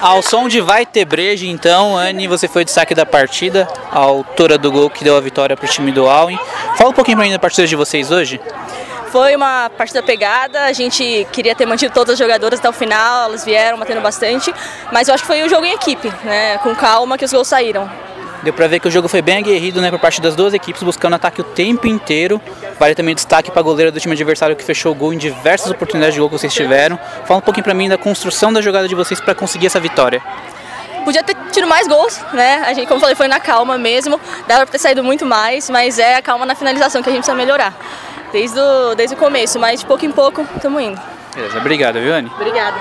Ao som de Vai Ter Breja, então, Anne, você foi destaque da partida, a autora do gol que deu a vitória para o time do Alwin. Fala um pouquinho para mim da partida de vocês hoje. Foi uma partida pegada, a gente queria ter mantido todas as jogadoras até o final, elas vieram batendo bastante, mas eu acho que foi um jogo em equipe, né, com calma que os gols saíram. Deu pra ver que o jogo foi bem aguerrido, né, por parte das duas equipes, buscando ataque o tempo inteiro. Vale também destaque para a goleira do time adversário que fechou o gol em diversas oportunidades de gol que vocês tiveram. Fala um pouquinho para mim da construção da jogada de vocês para conseguir essa vitória. Podia ter tido mais gols, né? A gente, como eu falei, foi na calma mesmo. Dava para ter saído muito mais, mas é a calma na finalização que a gente precisa melhorar. Desde o, desde o começo, mas de pouco em pouco estamos indo. Beleza, obrigado, viu, Anne? Obrigada.